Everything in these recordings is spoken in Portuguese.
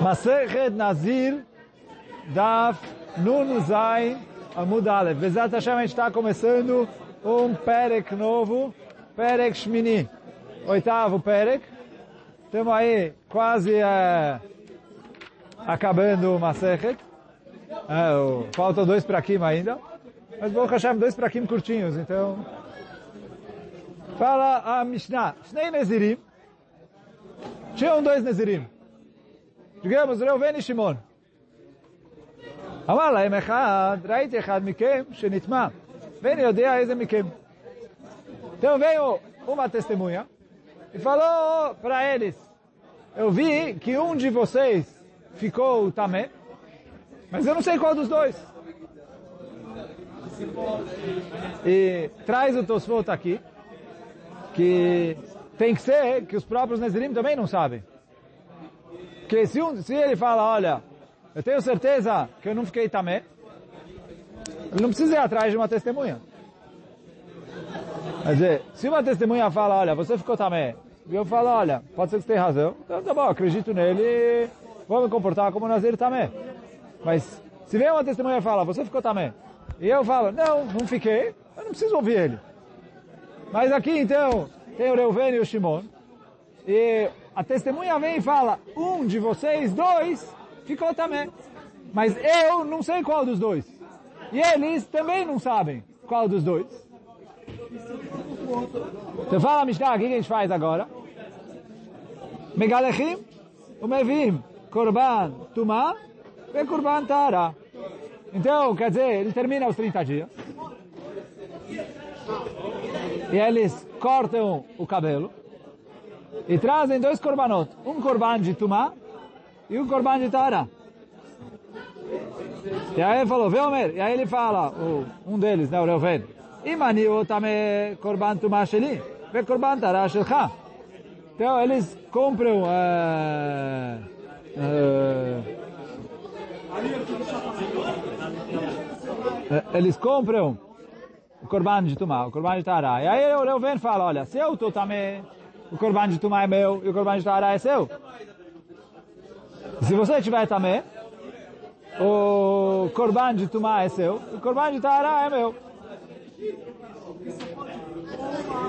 Masechet Nazir Daf Nun Zain Amud Aleph. Bezat Hashem, a gente está começando um Perek novo, Perek Shmini, oitavo Perek. Estamos aí quase é, acabando o Masechet. É, faltam dois para Kim ainda. Mas Baruch Hashem, dois para Kim curtinhos, então... Fala a Mishnah. Shnei Nezirim. Tinham dois Nezirim digamos, ראובן ושמעון. אמר להם אחד, ראיתי אחד מכם שנטמע, ואני יודע איזה מכם. Então veio uma testemunha e falou para eles, eu vi que um de vocês ficou tamé, mas eu não sei qual dos dois. E traz o Tosfot aqui, que tem que ser que os próprios Nezirim também não sabem. Que se, um, se ele fala, olha, eu tenho certeza que eu não fiquei tamé, ele não precisa ir atrás de uma testemunha. Quer dizer, se uma testemunha fala, olha, você ficou tamé, e eu falo, olha, pode ser que você tenha razão, então tá bom, acredito nele, vou me comportar como Nazir tamé. Mas, se vem uma testemunha e fala, você ficou tamé, e eu falo, não, não fiquei, eu não preciso ouvir ele. Mas aqui, então, tem o Reuven e o Shimon, e a testemunha vem e fala, um de vocês, dois, ficou também. Mas eu não sei qual dos dois. E eles também não sabem qual dos dois. Então fala, Mishnah, o que a gente faz agora? Megalechim, o Mevim, Korban, Tumá, e Korban Tara. Então, quer dizer, ele termina os 30 dias. E eles cortam o cabelo e trazem dois korbanot, um korban de tumá e um korban de tara. E aí ele falou, Velmer, e aí ele fala, um deles, né, o Reuven, Imani o tame korban tumá sheli, ve korban tara shelcha. Então eles compram uh, uh, eles compram o korban de tumá, o korban de tara. E aí o Reuven fala, olha, se eu estou também o corban de Tumá é meu e o corban de Tará é seu. Se você tiver também, o corban de Tumá é seu, o corban de Tará é meu.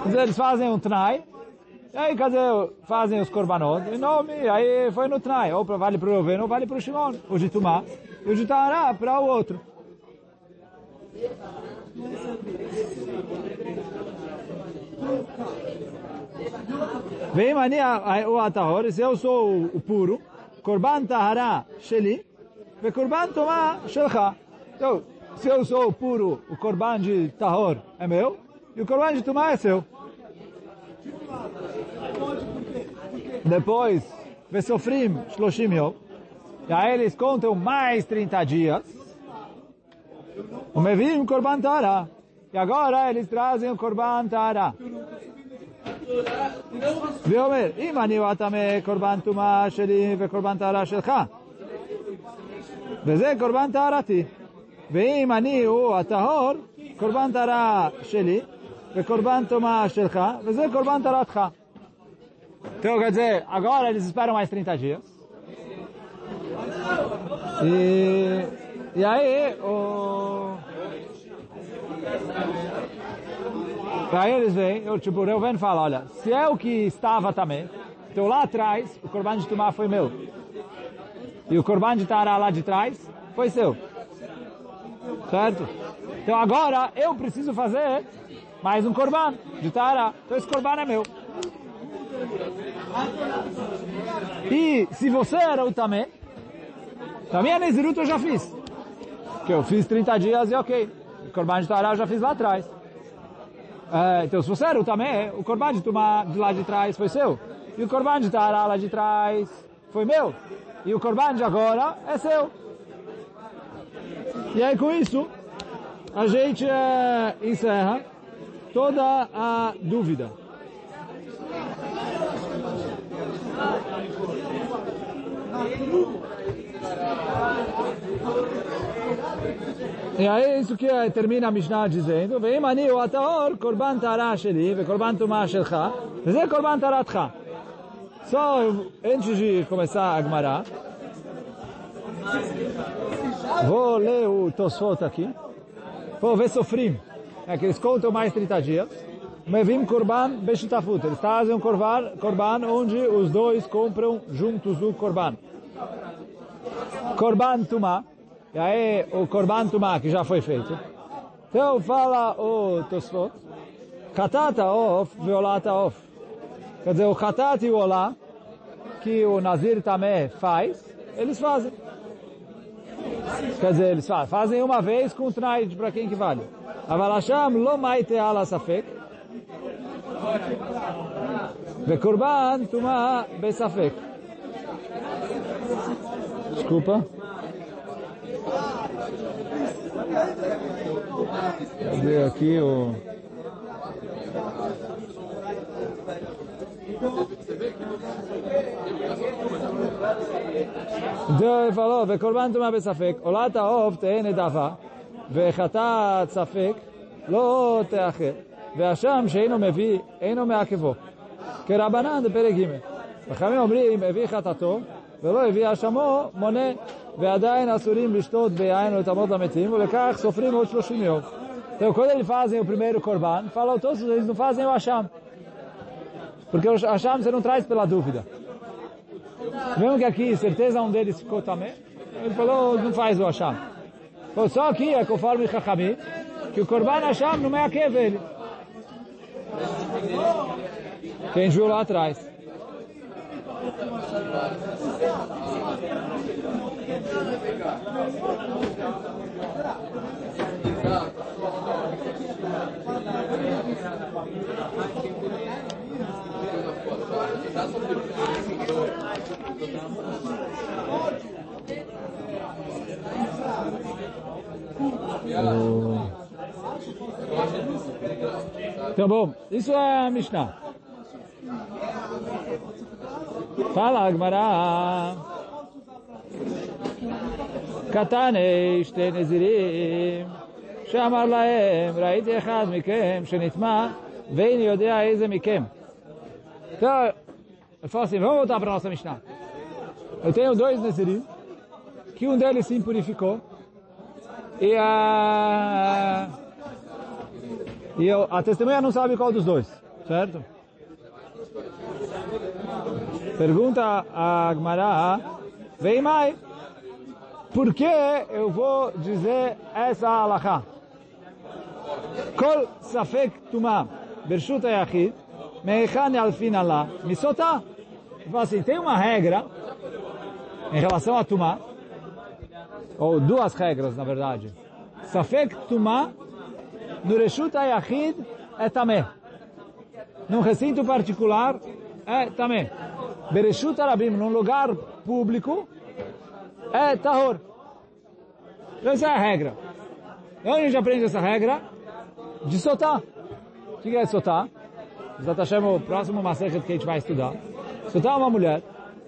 Eles fazem um tnai, e aí, dizer, fazem os korbanot, e nome, aí foi no tnai, ou vale para o Roveno, ou vale para o Shimon, o de Tumá, e o de Tará para o outro. Vem mania o se eu sou o puro, korban tahara sheli, ve korban tomá shelcha. Então, se eu sou o puro, o korban de tahor é meu, e o korban de tomá é seu. Depois, ve sofrim shloshim e aí eles contam mais 30 dias, o mevim korban tahara. E agora eles trazem o korban tahara. ואומר, אם אני ואטמא קורבן טומאה שלי וקורבן טהרה שלך, וזה קורבן טהרתי. ואם אני הוא הטהור, קורבן טהרה שלי וקורבן טומאה שלך, וזה קורבן טהרתך. Então, quer dizer, agora eles esperam mais 30 dias. E, o... Aí eles vêm, eu, tipo, o Reuven fala, olha, se é o que estava também, então lá atrás, o corban de Tumá foi meu. E o corban de Tará lá de trás foi seu. Certo? Então agora eu preciso fazer mais um corban de Tará. Então esse corban é meu. E se você era o Tamé, também a Nezirut eu já fiz. Que eu fiz 30 dias e ok. O corban de Tará eu já fiz lá atrás. Uh, então, se você era o também, o corban de Tumá de lá de trás foi seu. E o corban de Tará lá de trás foi meu. E o corban de agora é seu. E aí, com isso, a gente uh, encerra toda a dúvida. E aí isso que é, termina a Mishnah dizendo, vem mani o ataor korban tará sheli, ve korban tumah shelcha, ve ze korban taratcha. Só antes de começar a Gemara, vou ler o Tosfot aqui. Vou ver Sofrim. É que eles contam mais 30 dias. Mevim Korban Beshutafut. Eles fazem um korban, korban onde os dois compram juntos o Korban. Korban Tumah. E aí o Korban Tumá que já foi feito. Então fala o Tosfot. Katata of, violata of. Quer dizer, o Katat e o Olá, que o Nazir também faz, eles fazem. Quer dizer, eles fazem, fazem uma vez com o Tnai para quem que vale. Avalasham lo maite ala safek. Vekurban tuma besafek. Desculpa. Aqui o... então ele falou, וקורבן טומאה בספק, עולת העוף תהא נדבה, וחטאת ספק לא תאחר, והשם שאינו מביא, אינו מעכבו. כרבנן בפרק ג'. וחכמים אומרים, הביא חטאתו, ולא הביא אשמו, מונה, ועדיין אסורים לשתות ביין או לטמות למתים, ולכך סופרים עוד שלושים יום. Então, quando eles fazem o primeiro korban, falam todos, eles não fazem o Hasham. Porque o Hasham você não traz pela dúvida. Vemos que aqui, certeza um deles ficou também. Ele falou, não faz o Hasham. Só aqui é conforme Chachamim, que o korban Hasham não é aquele ele. Quem viu lá atrás. Então, bom, isso é a Mishnah. Fala, Agmará. קטני שתי נזירים, שאמר להם, ראיתי אחד מכם שנטמע, ואיני יודע איזה מכם. Então, eu falo assim, vamos voltar para a nossa Mishnah. Eu tenho dois Nezirim, que um deles se impurificou, e a, e eu, a testemunha não sabe qual dos dois, certo? Pergunta a Agmará, vem mais, por que eu vou dizer essa alahá? Kol safek tumah, bershut ayachid, meichan alfin Allah, misotá. Fala assim, tem uma regra em relação a tumah, ou duas regras, na verdade. Safek tumah, no reshut ayachid, é tamé. Num recinto particular, é tamé. Bereshut arabim, num lugar público, é tahor. Então essa é a regra. E onde a gente aprende essa regra? De soltar. O que é soltar? Zat Hashem, o próximo macete que a gente vai estudar. Soltar uma mulher,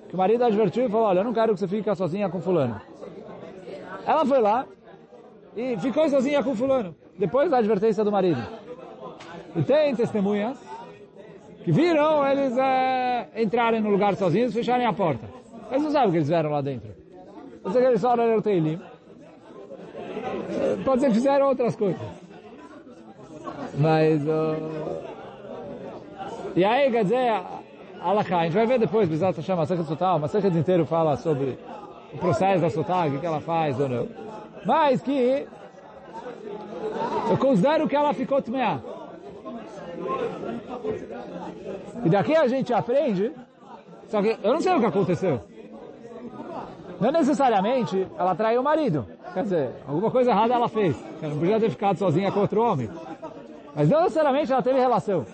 que o marido advertiu e falou, olha, eu não quero que você fique sozinha com fulano. Ela foi lá e ficou sozinha com fulano, depois da advertência do marido. E tem testemunhas que viram eles é, entrarem no lugar sozinhos e fecharem a porta. Eles não sabem o que eles fizeram lá dentro. Pode ser que eles só leram o Teilim. Pode ser que fizeram outras coisas. Mas... Uh... E aí, quer dizer, Alaká, a gente vai ver depois, Bizat Hashem, a Sechet Sotal, uma Sechet inteiro fala sobre o processo da Sotal, o que ela faz ou não. Mas que eu considero que ela ficou tmeá. E daqui a gente aprende, só que eu não sei o que aconteceu. Não necessariamente ela traiu o marido. Quer dizer, alguma coisa errada ela fez. Ela não podia ter ficado sozinha com outro homem. Mas não necessariamente ela teve relação.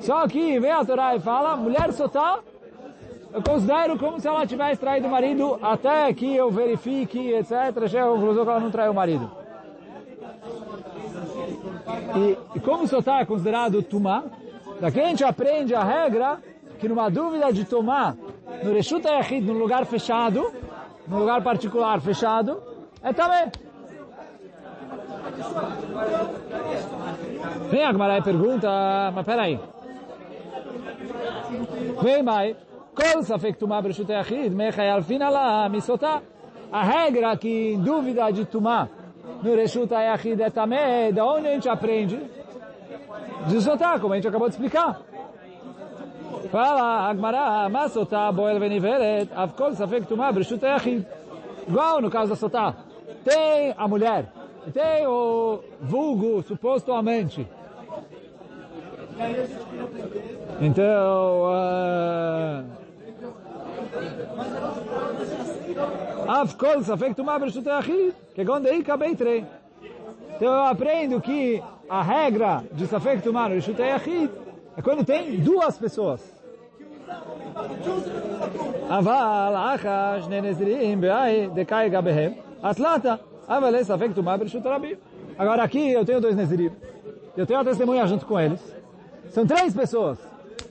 Só que vem a Torá e fala, mulher sotá, eu considero como se ela tivesse traído o marido até que eu verifique, etc. Chega a conclusão que ela não traiu o marido. E, e como sotá é considerado tumá, daqui a gente aprende a regra que numa dúvida de tomar no Reshut Yahid, num lugar fechado, num lugar particular fechado, é também. Vem a Gmará e pergunta, mas peraí. Vem, mai. Kol safek tumah bereshut yachid, mechai alfin ala misotá. a regra que em dúvida de Tumá no Reshut Ayachid é Tamé, da onde a gente aprende? De Sotá, como a gente acabou de explicar. Fala, Agmará, mas Sotá, Boel Veniveret, Avkol Safek Tumá, Ayachid. Igual no caso da Sotá. Tem a mulher, tem o vulgo, suposto amante. Então, uh, Af kol safek tumah bershut achid, que gonde ika beitrei. Então eu aprendo que a regra de safek tumah bershut achid é quando tem duas pessoas. אבל אחא שני נזירים באי דקאי גביהם, אטלטה, אבל אין ספק טומאה ברשות הרבים. Agora aqui eu tenho dois Nezirim. Eu tenho a testemunha junto com eles. São três pessoas.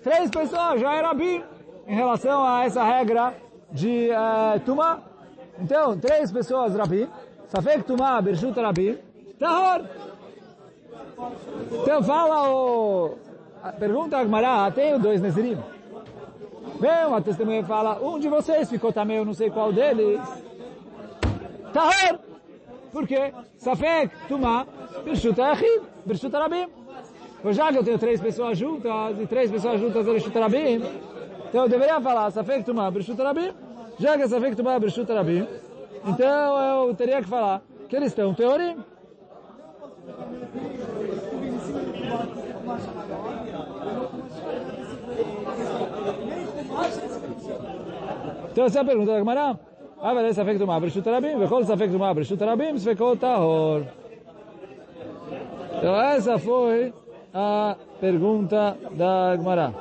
Três pessoas já era Rabim em relação a essa regra de uh, Tumá. Então, três pessoas Rabim. Safek Tumá, Bershut Rabim. Tahor. Então fala o... Pergunta a Agmará, tenho dois Nezirim. Vem uma testemunha fala, um de vocês ficou também, eu não sei qual deles. Tahor. Por quê? Safek Tumá, Bershut Achid, Bershut Rabim. Pois já que eu tenho três pessoas juntas, e três pessoas juntas Bershut Rabim, então eu deveria falar Safek Tumá, Bershut Rabim. Já que é Safek Tumá, Bershut Rabim, então eu teria que falar que eles estão teorim. Então essa é a pergunta da Gemara. אבל ספק טומאה ברשות הרבים, וכל ספק טומאה ברשות הרבים, ספקו טהור. Então essa foi a pergunta da Gemara.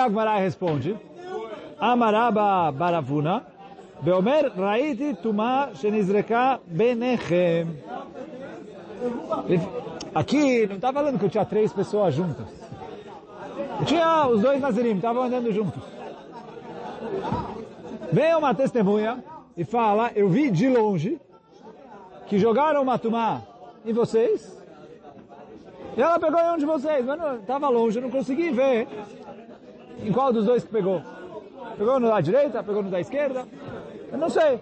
A e responde. Amaraba Baravuna, Beomer Raiti Tuma Shenizreka Benechem. Aqui não está falando que eu tinha três pessoas juntas. Eu tinha os dois Nazirim, estavam andando juntos. Vem uma testemunha e fala, eu vi de longe que jogaram uma tumá em vocês. E ela pegou em um de vocês, mas estava longe, eu não consegui ver em qual dos dois que pegou. Pegou no da direita, pegou no da esquerda. Eu não sei.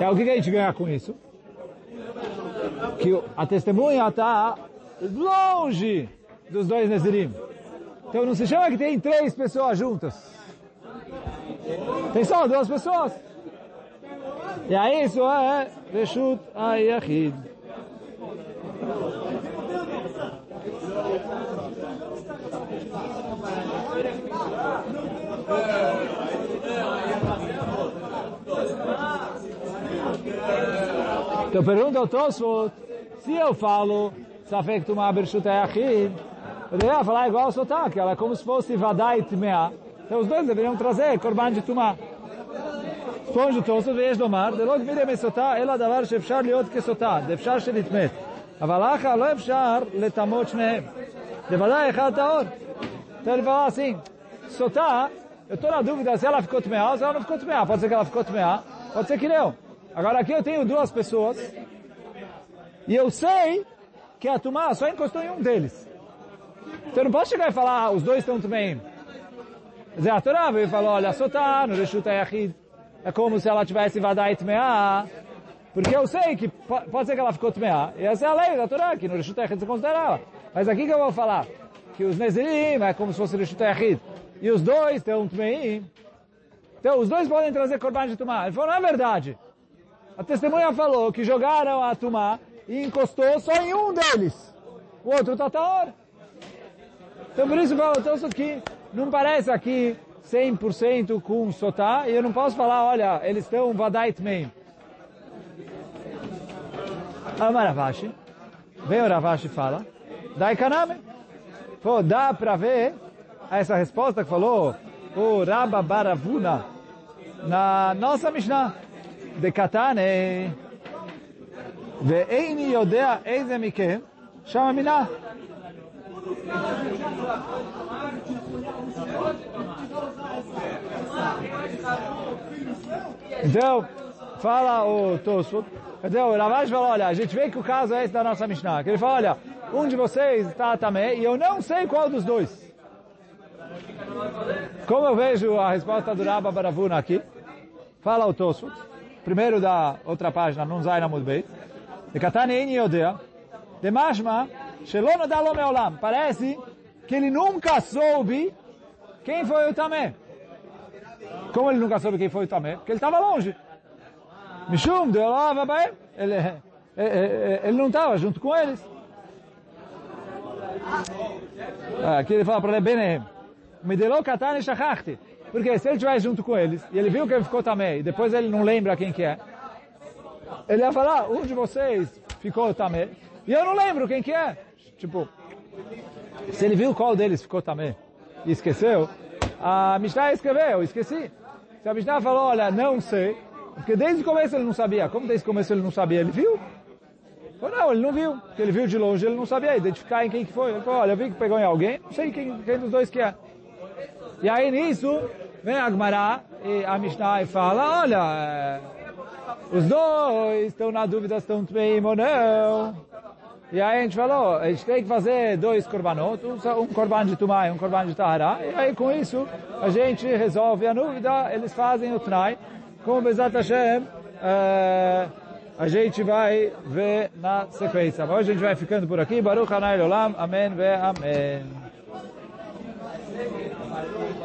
É o que a gente ganha com isso? Que a testemunha está longe dos dois Nezirim. Então não se chama que tem três pessoas juntas. Tem só duas pessoas. E aí isso é Reshut Ayachid. Então pergunta ao Tosfot, se eu falo Safek Tumah Bershut Ayachid, eu deveria falar igual ao Sotak, ela é como se fosse Vadai Tmea. Então os dois deveriam trazer Korban de Tumah. responde o Tosfot, ויש לומר, דלא גמירי מסוטה, אלא דבר שאפשר להיות כסוטה, דאפשר שנתמת. אבל אחא לא אפשר לטמות שניהם. בוודאי אחד טהור. Então ele fala assim, Sotá, eu estou na dúvida se ela ficou tmeá ou se ela não ficou tmeá. Pode ser que ela ficou tmeá, pode ser que não. Agora aqui eu tenho duas pessoas e eu sei que a Tumá só encostou em um deles. Então eu não posso chegar e falar, ah, os dois estão também. Zé a Torá veio e falou, olha, Sotá, no Reshut Yachid, é como se ela tivesse Vadai Tmeá, porque eu sei que pode ser que ela ficou Tmeá, e essa é a lei da Torá, que no Reshut Yachid se considera ela. Mas aqui que eu vou falar, que os Nezirim é como se fosse Reshut Yachid, e os dois estão Tmeim, então os dois podem trazer Korban de Tumá. Ele falou, não é verdade. A testemunha falou que jogaram a Tumá e encostou só em um deles. O outro está taor. Então por isso falo, então isso aqui não parece aqui 100% com Sotá, e eu não posso falar, olha, eles estão Vadait Meim. Amaravashi, vem o Ravashi e fala, Dai Kaname. Falou, dá para ver essa resposta que falou o Rabba Baravuna na nossa Mishnah de Katane. Ve'eini yodea eize chama Minah. Então, fala o Tosfot. Então, o Ravash fala, olha, a gente vê que o caso é esse da nossa Mishnah. Que ele fala, olha, um de vocês está também, e eu não sei qual dos dois. Como eu vejo a resposta do Rabba Baravuna aqui, fala o Tosfot, primeiro da outra página, não zai na Mudbeit, de Katani Ein Yodea, de Mashma, Shelono Dalo Meolam, parece que ele nunca soube quem foi o Tamé. Como ele nunca soube quem foi o Tamé? Porque ele estava longe. Mishum, ele, ele, ele não estava junto com eles. Aqui ele fala para ele, Benem, me delou katane shachachti. Porque se ele estivesse junto com eles, e ele viu que ele ficou também, e depois ele não lembra quem que é, ele ia falar, um de vocês ficou também, e eu não lembro quem que é. Tipo, se ele viu qual deles ficou também, e esqueceu, a Mishnah escreveu, esqueci. Se a Mishnah falou, olha, não sei, porque desde o começo ele não sabia. Como desde o começo ele não sabia? Ele viu? Ou não, ele não viu. Ele viu de longe, ele não sabia identificar em quem que foi. Ele falou, olha, eu vi que pegou em alguém, não sei quem, quem dos dois que é. E aí nisso, vem a Agmará e a Mishnah e fala, olha, é, os dois estão na dúvida se estão bem ou não. E aí a gente falou, a gente tem que fazer dois korbanot, um korban de Tumai e um korban de Tahara. E aí com isso a gente resolve a dúvida, eles fazem o Tnai. Com Bezat Hashem, uh, a gente vai ver na sequência. Mas hoje a gente vai ficando por aqui. Baruch Hanai Olam. Amém ve Amém.